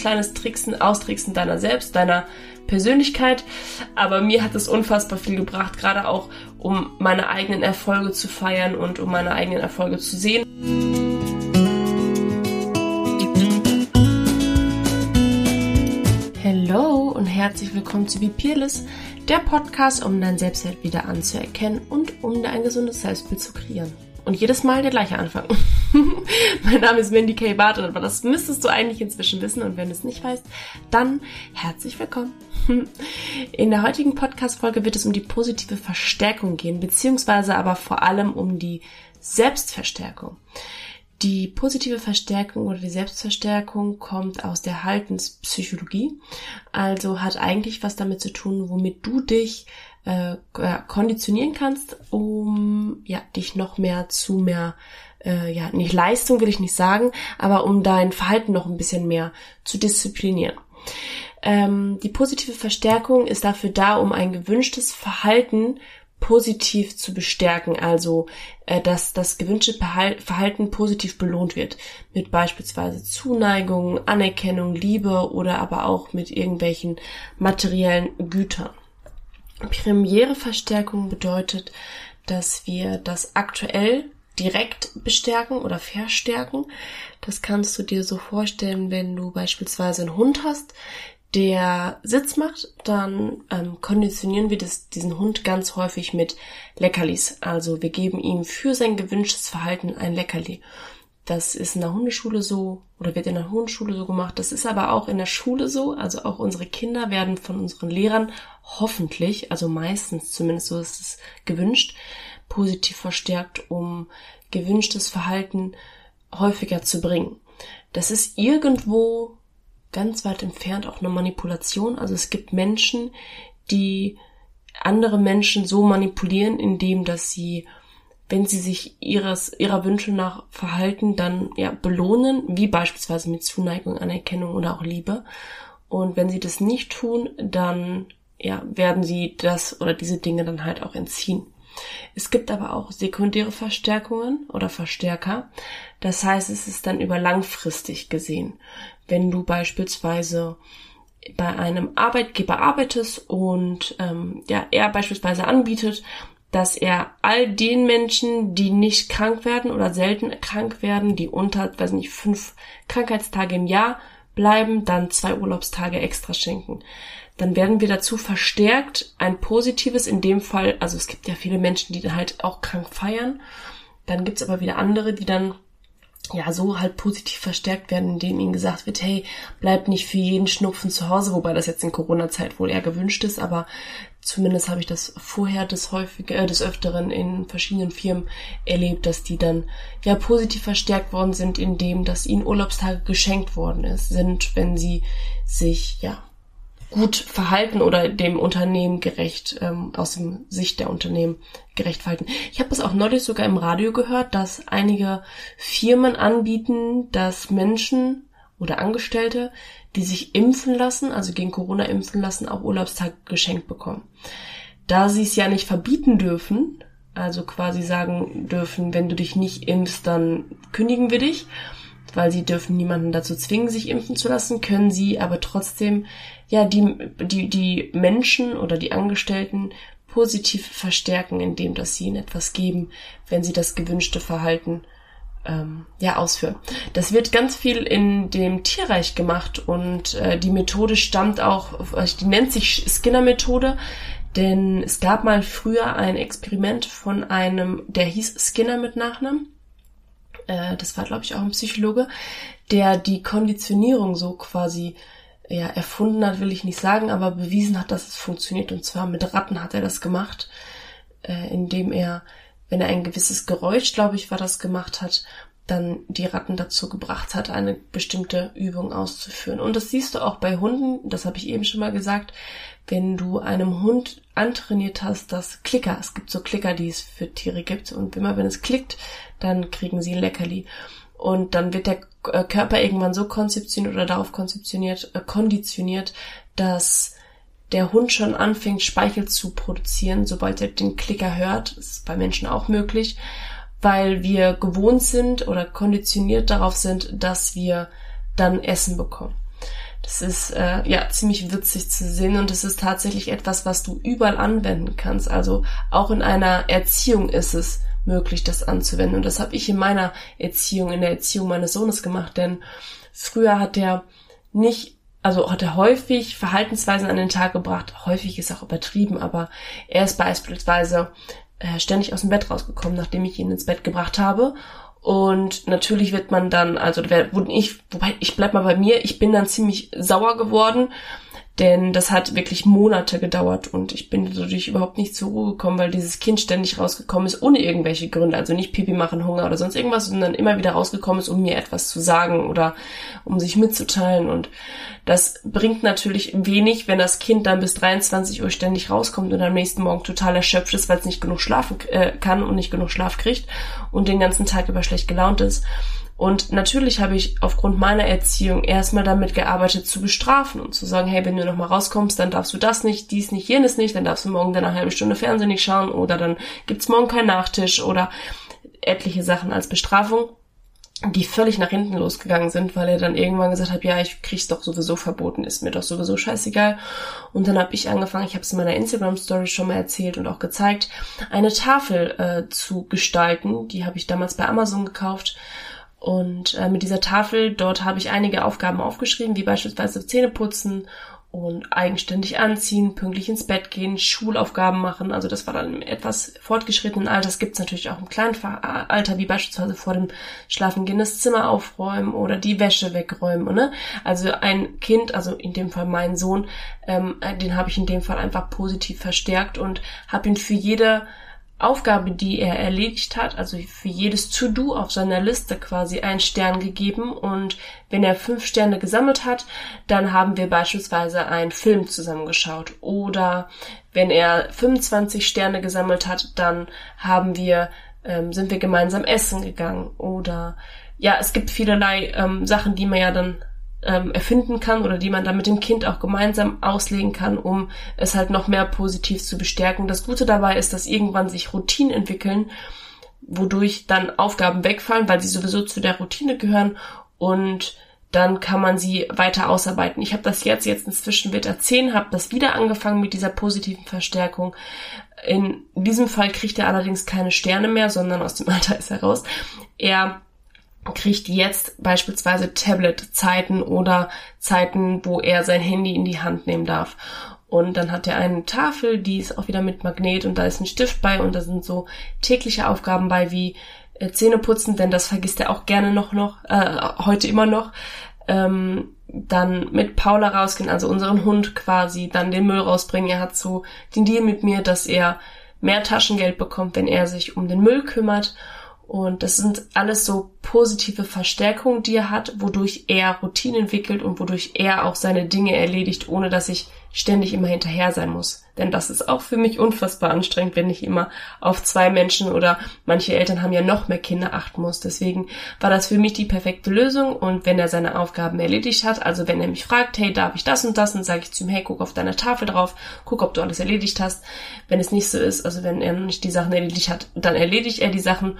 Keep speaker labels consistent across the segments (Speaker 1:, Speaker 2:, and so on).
Speaker 1: kleines Tricksen, Austricksen deiner selbst, deiner Persönlichkeit. Aber mir hat es unfassbar viel gebracht, gerade auch um meine eigenen Erfolge zu feiern und um meine eigenen Erfolge zu sehen. Hallo und herzlich willkommen zu Be Peerless, der Podcast, um dein Selbstwert wieder anzuerkennen und um dir ein gesundes Selbstbild zu kreieren. Und jedes Mal der gleiche Anfang. mein Name ist Mandy K. Barton, aber das müsstest du eigentlich inzwischen wissen. Und wenn du es nicht weißt, dann herzlich willkommen. In der heutigen Podcast-Folge wird es um die positive Verstärkung gehen, beziehungsweise aber vor allem um die Selbstverstärkung. Die positive Verstärkung oder die Selbstverstärkung kommt aus der Haltenspsychologie, also hat eigentlich was damit zu tun, womit du dich äh, konditionieren kannst, um ja dich noch mehr zu mehr äh, ja nicht Leistung will ich nicht sagen, aber um dein Verhalten noch ein bisschen mehr zu disziplinieren. Ähm, die positive Verstärkung ist dafür da, um ein gewünschtes Verhalten positiv zu bestärken, also äh, dass das gewünschte Verhalten positiv belohnt wird, mit beispielsweise Zuneigung, Anerkennung, Liebe oder aber auch mit irgendwelchen materiellen Gütern. Premiereverstärkung bedeutet, dass wir das aktuell direkt bestärken oder verstärken. Das kannst du dir so vorstellen, wenn du beispielsweise einen Hund hast, der Sitz macht, dann ähm, konditionieren wir das, diesen Hund ganz häufig mit Leckerlis. Also wir geben ihm für sein gewünschtes Verhalten ein Leckerli. Das ist in der Hundeschule so oder wird in der Hundeschule so gemacht. Das ist aber auch in der Schule so. Also auch unsere Kinder werden von unseren Lehrern hoffentlich, also meistens zumindest so ist es gewünscht, positiv verstärkt, um gewünschtes Verhalten häufiger zu bringen. Das ist irgendwo ganz weit entfernt auch eine Manipulation. Also es gibt Menschen, die andere Menschen so manipulieren, indem dass sie, wenn sie sich ihres, ihrer Wünsche nach verhalten, dann ja belohnen, wie beispielsweise mit Zuneigung, Anerkennung oder auch Liebe. Und wenn sie das nicht tun, dann ja, werden sie das oder diese Dinge dann halt auch entziehen. Es gibt aber auch sekundäre Verstärkungen oder Verstärker. Das heißt, es ist dann über langfristig gesehen. Wenn du beispielsweise bei einem Arbeitgeber arbeitest und ähm, ja, er beispielsweise anbietet, dass er all den Menschen, die nicht krank werden oder selten krank werden, die unter, weiß nicht, fünf Krankheitstage im Jahr bleiben, dann zwei Urlaubstage extra schenken. Dann werden wir dazu verstärkt, ein positives, in dem Fall, also es gibt ja viele Menschen, die halt auch krank feiern, dann gibt's aber wieder andere, die dann ja so halt positiv verstärkt werden, indem ihnen gesagt wird, hey, bleib nicht für jeden Schnupfen zu Hause, wobei das jetzt in Corona-Zeit wohl eher gewünscht ist, aber zumindest habe ich das vorher des häufig, äh, des Öfteren in verschiedenen Firmen erlebt, dass die dann ja positiv verstärkt worden sind, indem dass ihnen Urlaubstage geschenkt worden ist, sind, wenn sie sich ja gut verhalten oder dem Unternehmen gerecht, ähm, aus dem Sicht der Unternehmen gerecht verhalten. Ich habe das auch neulich sogar im Radio gehört, dass einige Firmen anbieten, dass Menschen oder Angestellte, die sich impfen lassen, also gegen Corona impfen lassen, auch Urlaubstag geschenkt bekommen. Da sie es ja nicht verbieten dürfen, also quasi sagen dürfen, wenn du dich nicht impfst, dann kündigen wir dich, weil sie dürfen niemanden dazu zwingen, sich impfen zu lassen, können sie aber trotzdem ja die, die, die Menschen oder die Angestellten positiv verstärken, indem dass sie ihnen etwas geben, wenn sie das gewünschte Verhalten ähm, ja ausführen. Das wird ganz viel in dem Tierreich gemacht und äh, die Methode stammt auch, die nennt sich Skinner-Methode, denn es gab mal früher ein Experiment von einem, der hieß Skinner mit Nachnamen. Äh, das war, glaube ich, auch ein Psychologe, der die Konditionierung so quasi ja, erfunden hat, will ich nicht sagen, aber bewiesen hat, dass es funktioniert. Und zwar mit Ratten hat er das gemacht, äh, indem er, wenn er ein gewisses Geräusch, glaube ich, war das gemacht hat, dann die Ratten dazu gebracht hat, eine bestimmte Übung auszuführen. Und das siehst du auch bei Hunden, das habe ich eben schon mal gesagt, wenn du einem Hund antrainiert hast, dass Klicker, es gibt so Klicker, die es für Tiere gibt, und immer wenn es klickt, dann kriegen sie ein Leckerli. Und dann wird der äh, Körper irgendwann so konzeptioniert oder darauf konzeptioniert, äh, konditioniert, dass der Hund schon anfängt, Speichel zu produzieren, sobald er den Klicker hört. Das ist bei Menschen auch möglich, weil wir gewohnt sind oder konditioniert darauf sind, dass wir dann Essen bekommen. Das ist äh, ja ziemlich witzig zu sehen und es ist tatsächlich etwas, was du überall anwenden kannst. Also auch in einer Erziehung ist es möglich, das anzuwenden. Und das habe ich in meiner Erziehung, in der Erziehung meines Sohnes gemacht, denn früher hat er nicht also hat er häufig Verhaltensweisen an den Tag gebracht. Häufig ist auch übertrieben, aber er ist beispielsweise äh, ständig aus dem Bett rausgekommen, nachdem ich ihn ins Bett gebracht habe. Und natürlich wird man dann, also wer, ich, wobei ich bleib mal bei mir, ich bin dann ziemlich sauer geworden, denn das hat wirklich Monate gedauert und ich bin dadurch überhaupt nicht zur Ruhe gekommen, weil dieses Kind ständig rausgekommen ist, ohne irgendwelche Gründe. Also nicht Pipi machen, Hunger oder sonst irgendwas, sondern immer wieder rausgekommen ist, um mir etwas zu sagen oder um sich mitzuteilen. Und das bringt natürlich wenig, wenn das Kind dann bis 23 Uhr ständig rauskommt und am nächsten Morgen total erschöpft ist, weil es nicht genug schlafen äh, kann und nicht genug Schlaf kriegt und den ganzen Tag über schlecht gelaunt ist. Und natürlich habe ich aufgrund meiner Erziehung erstmal damit gearbeitet, zu bestrafen und zu sagen, hey, wenn du nochmal rauskommst, dann darfst du das nicht, dies nicht, jenes nicht, dann darfst du morgen deine halbe Stunde Fernsehen nicht schauen oder dann gibt's morgen keinen Nachtisch oder etliche Sachen als Bestrafung, die völlig nach hinten losgegangen sind, weil er dann irgendwann gesagt hat, ja, ich krieg's doch sowieso verboten, ist mir doch sowieso scheißegal. Und dann habe ich angefangen, ich habe es in meiner Instagram-Story schon mal erzählt und auch gezeigt, eine Tafel äh, zu gestalten. Die habe ich damals bei Amazon gekauft und äh, mit dieser Tafel, dort habe ich einige Aufgaben aufgeschrieben, wie beispielsweise Zähne putzen und eigenständig anziehen, pünktlich ins Bett gehen, Schulaufgaben machen. Also das war dann im etwas fortgeschrittenen Alter. Das gibt's natürlich auch im kleinen Alter, wie beispielsweise vor dem Schlafengehen das Zimmer aufräumen oder die Wäsche wegräumen. Ne? Also ein Kind, also in dem Fall mein Sohn, ähm, den habe ich in dem Fall einfach positiv verstärkt und habe ihn für jede Aufgabe, die er erledigt hat, also für jedes To-Do auf seiner Liste quasi einen Stern gegeben. Und wenn er fünf Sterne gesammelt hat, dann haben wir beispielsweise einen Film zusammengeschaut. Oder wenn er 25 Sterne gesammelt hat, dann haben wir ähm, sind wir gemeinsam essen gegangen. Oder ja, es gibt vielerlei ähm, Sachen, die man ja dann ähm, erfinden kann oder die man dann mit dem Kind auch gemeinsam auslegen kann, um es halt noch mehr positiv zu bestärken. Das Gute dabei ist, dass irgendwann sich Routinen entwickeln, wodurch dann Aufgaben wegfallen, weil sie sowieso zu der Routine gehören und dann kann man sie weiter ausarbeiten. Ich habe das jetzt, jetzt inzwischen wird er 10, habe das wieder angefangen mit dieser positiven Verstärkung. In diesem Fall kriegt er allerdings keine Sterne mehr, sondern aus dem Alter ist er raus. Er kriegt jetzt beispielsweise Tablet-Zeiten oder Zeiten, wo er sein Handy in die Hand nehmen darf. Und dann hat er eine Tafel, die ist auch wieder mit Magnet und da ist ein Stift bei und da sind so tägliche Aufgaben bei wie äh, Zähne putzen, denn das vergisst er auch gerne noch noch, äh, heute immer noch. Ähm, dann mit Paula rausgehen, also unseren Hund quasi, dann den Müll rausbringen. Er hat so den Deal mit mir, dass er mehr Taschengeld bekommt, wenn er sich um den Müll kümmert. Und das sind alles so positive Verstärkungen, die er hat, wodurch er Routine entwickelt und wodurch er auch seine Dinge erledigt, ohne dass ich ständig immer hinterher sein muss. Denn das ist auch für mich unfassbar anstrengend, wenn ich immer auf zwei Menschen oder manche Eltern haben ja noch mehr Kinder achten muss. Deswegen war das für mich die perfekte Lösung. Und wenn er seine Aufgaben erledigt hat, also wenn er mich fragt, hey, darf ich das und das, dann sage ich zu ihm, hey, guck auf deine Tafel drauf, guck, ob du alles erledigt hast. Wenn es nicht so ist, also wenn er nicht die Sachen erledigt hat, dann erledigt er die Sachen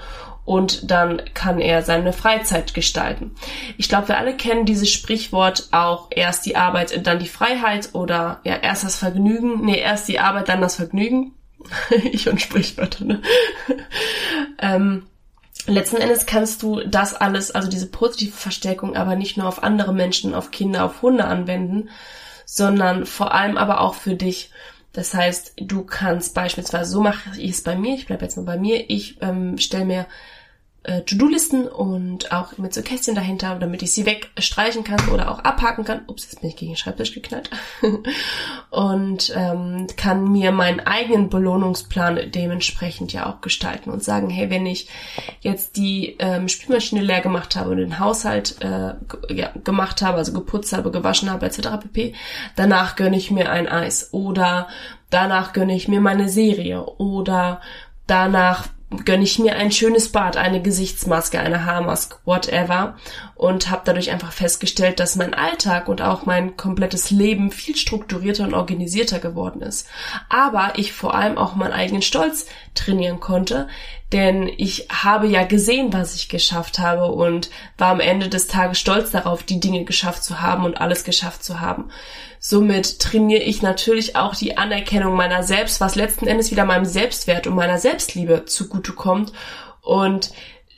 Speaker 1: und dann kann er seine Freizeit gestalten. Ich glaube, wir alle kennen dieses Sprichwort auch erst die Arbeit, dann die Freiheit oder ja, erst das Vergnügen, nee, erst die Arbeit, dann das Vergnügen. ich und Sprichwörter, ne? ähm, letzten Endes kannst du das alles, also diese positive Verstärkung, aber nicht nur auf andere Menschen, auf Kinder, auf Hunde anwenden, sondern vor allem aber auch für dich. Das heißt, du kannst beispielsweise, so mache ich es bei mir, ich bleibe jetzt mal bei mir, ich ähm, stelle mir äh, To-Do-Listen und auch mit so Kästchen dahinter, damit ich sie wegstreichen kann oder auch abhaken kann. Ups, jetzt bin ich gegen den Schreibtisch geknallt. und ähm, kann mir meinen eigenen Belohnungsplan dementsprechend ja auch gestalten und sagen, hey, wenn ich jetzt die ähm, Spülmaschine leer gemacht habe und den Haushalt äh, ja, gemacht habe, also geputzt habe, gewaschen habe, etc. pp., danach gönne ich mir ein Eis oder danach gönne ich mir meine Serie oder danach gönne ich mir ein schönes Bad, eine Gesichtsmaske, eine Haarmaske, whatever und habe dadurch einfach festgestellt, dass mein Alltag und auch mein komplettes Leben viel strukturierter und organisierter geworden ist. Aber ich vor allem auch meinen eigenen Stolz trainieren konnte. Denn ich habe ja gesehen, was ich geschafft habe und war am Ende des Tages stolz darauf, die Dinge geschafft zu haben und alles geschafft zu haben. Somit trainiere ich natürlich auch die Anerkennung meiner selbst, was letzten Endes wieder meinem Selbstwert und meiner Selbstliebe zugutekommt. Und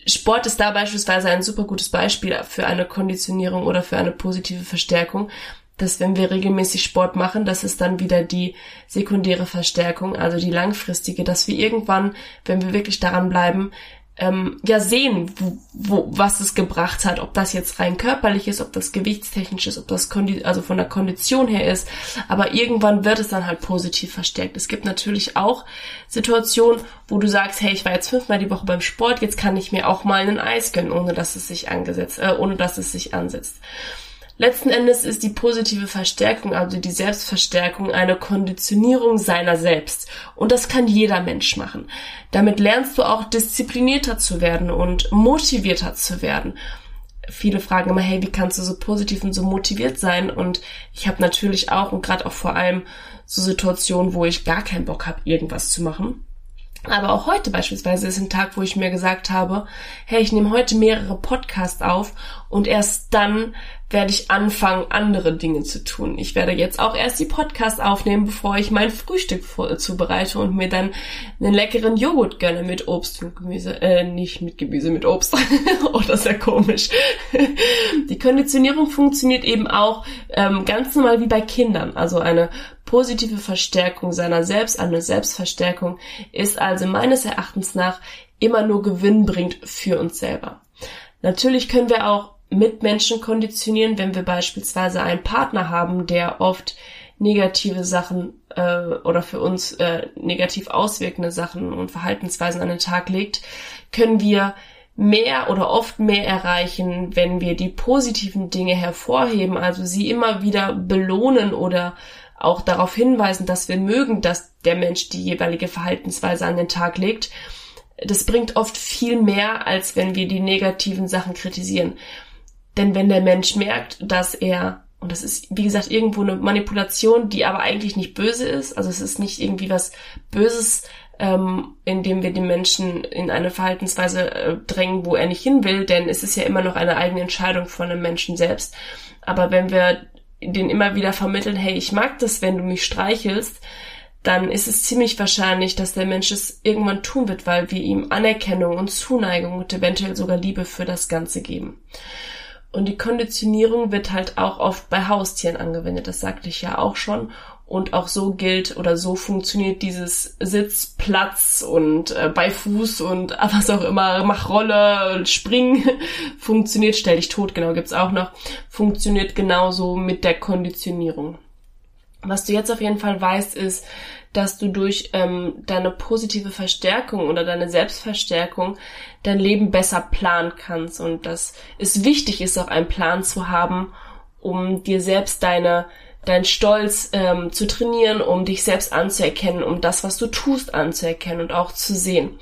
Speaker 1: Sport ist da beispielsweise ein super gutes Beispiel für eine Konditionierung oder für eine positive Verstärkung, dass wenn wir regelmäßig Sport machen, das ist dann wieder die sekundäre Verstärkung, also die langfristige, dass wir irgendwann, wenn wir wirklich daran bleiben, ähm, ja sehen, wo, wo, was es gebracht hat, ob das jetzt rein körperlich ist, ob das gewichtstechnisch ist, ob das Kondi also von der Kondition her ist, aber irgendwann wird es dann halt positiv verstärkt. Es gibt natürlich auch Situationen, wo du sagst, hey, ich war jetzt fünfmal die Woche beim Sport, jetzt kann ich mir auch mal einen Eis gönnen, ohne dass es sich angesetzt, äh, ohne dass es sich ansetzt. Letzten Endes ist die positive Verstärkung, also die Selbstverstärkung, eine Konditionierung seiner selbst. Und das kann jeder Mensch machen. Damit lernst du auch disziplinierter zu werden und motivierter zu werden. Viele fragen immer, hey, wie kannst du so positiv und so motiviert sein? Und ich habe natürlich auch und gerade auch vor allem so Situationen, wo ich gar keinen Bock habe, irgendwas zu machen. Aber auch heute beispielsweise ist ein Tag, wo ich mir gesagt habe, hey, ich nehme heute mehrere Podcasts auf und erst dann werde ich anfangen, andere Dinge zu tun. Ich werde jetzt auch erst die Podcasts aufnehmen, bevor ich mein Frühstück zubereite und mir dann einen leckeren Joghurt gönne mit Obst und Gemüse. Äh, nicht mit Gemüse, mit Obst. oh, das ist ja komisch. die Konditionierung funktioniert eben auch ähm, ganz normal wie bei Kindern. Also eine positive Verstärkung seiner selbst, eine Selbstverstärkung ist also meines Erachtens nach immer nur gewinnbringend für uns selber. Natürlich können wir auch Mitmenschen konditionieren, wenn wir beispielsweise einen Partner haben, der oft negative Sachen äh, oder für uns äh, negativ auswirkende Sachen und Verhaltensweisen an den Tag legt, können wir mehr oder oft mehr erreichen, wenn wir die positiven Dinge hervorheben, also sie immer wieder belohnen oder auch darauf hinweisen, dass wir mögen, dass der Mensch die jeweilige Verhaltensweise an den Tag legt. Das bringt oft viel mehr, als wenn wir die negativen Sachen kritisieren. Denn wenn der Mensch merkt, dass er, und das ist, wie gesagt, irgendwo eine Manipulation, die aber eigentlich nicht böse ist, also es ist nicht irgendwie was Böses, ähm, indem wir den Menschen in eine Verhaltensweise äh, drängen, wo er nicht hin will, denn es ist ja immer noch eine eigene Entscheidung von dem Menschen selbst. Aber wenn wir den immer wieder vermitteln, hey, ich mag das, wenn du mich streichelst, dann ist es ziemlich wahrscheinlich, dass der Mensch es irgendwann tun wird, weil wir ihm Anerkennung und Zuneigung und eventuell sogar Liebe für das Ganze geben. Und die Konditionierung wird halt auch oft bei Haustieren angewendet, das sagte ich ja auch schon. Und auch so gilt oder so funktioniert dieses Sitz, Platz und äh, bei Fuß und was auch immer, mach Rolle, spring, funktioniert, stell dich tot, genau, gibt's auch noch, funktioniert genauso mit der Konditionierung. Was du jetzt auf jeden Fall weißt, ist, dass du durch ähm, deine positive Verstärkung oder deine Selbstverstärkung dein Leben besser planen kannst und dass es wichtig ist, auch einen Plan zu haben, um dir selbst deine dein Stolz ähm, zu trainieren, um dich selbst anzuerkennen, um das, was du tust, anzuerkennen und auch zu sehen.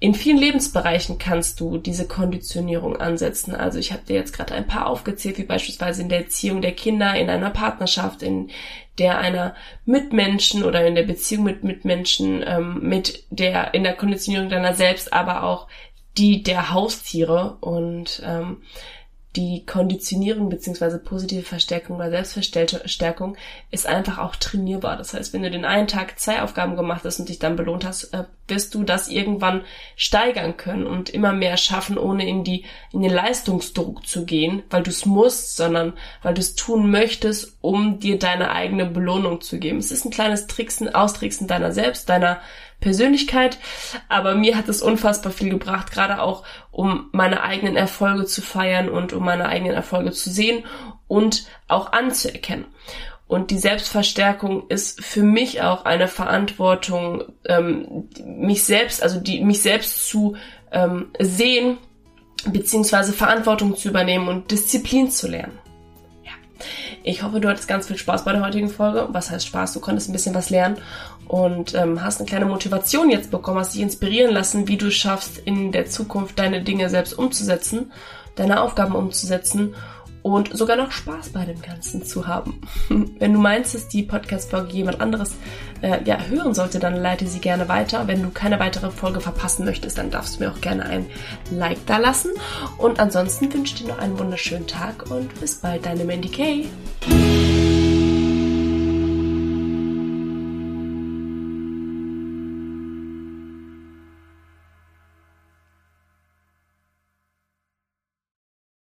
Speaker 1: In vielen Lebensbereichen kannst du diese Konditionierung ansetzen. Also ich habe dir jetzt gerade ein paar aufgezählt, wie beispielsweise in der Erziehung der Kinder, in einer Partnerschaft, in der einer Mitmenschen oder in der Beziehung mit Mitmenschen, ähm, mit der in der Konditionierung deiner selbst, aber auch die der Haustiere und ähm, die Konditionierung beziehungsweise positive Verstärkung oder Selbstverstärkung ist einfach auch trainierbar. Das heißt, wenn du den einen Tag zwei Aufgaben gemacht hast und dich dann belohnt hast, äh, wirst du das irgendwann steigern können und immer mehr schaffen, ohne in die in den Leistungsdruck zu gehen, weil du es musst, sondern weil du es tun möchtest, um dir deine eigene Belohnung zu geben. Es ist ein kleines Tricksen, Austricksen deiner selbst, deiner Persönlichkeit, aber mir hat es unfassbar viel gebracht, gerade auch um meine eigenen Erfolge zu feiern und um meine eigenen Erfolge zu sehen und auch anzuerkennen. Und die Selbstverstärkung ist für mich auch eine Verantwortung, ähm, mich selbst, also die mich selbst zu ähm, sehen, beziehungsweise Verantwortung zu übernehmen und Disziplin zu lernen. Ich hoffe, du hattest ganz viel Spaß bei der heutigen Folge. Was heißt Spaß? Du konntest ein bisschen was lernen und ähm, hast eine kleine Motivation jetzt bekommen, hast dich inspirieren lassen, wie du schaffst, in der Zukunft deine Dinge selbst umzusetzen, deine Aufgaben umzusetzen und sogar noch Spaß bei dem Ganzen zu haben. Wenn du meinst, dass die Podcast-Folge jemand anderes äh, ja, hören sollte, dann leite sie gerne weiter. Wenn du keine weitere Folge verpassen möchtest, dann darfst du mir auch gerne ein Like da lassen. Und ansonsten wünsche ich dir noch einen wunderschönen Tag und bis bald, deine Mandy Kay.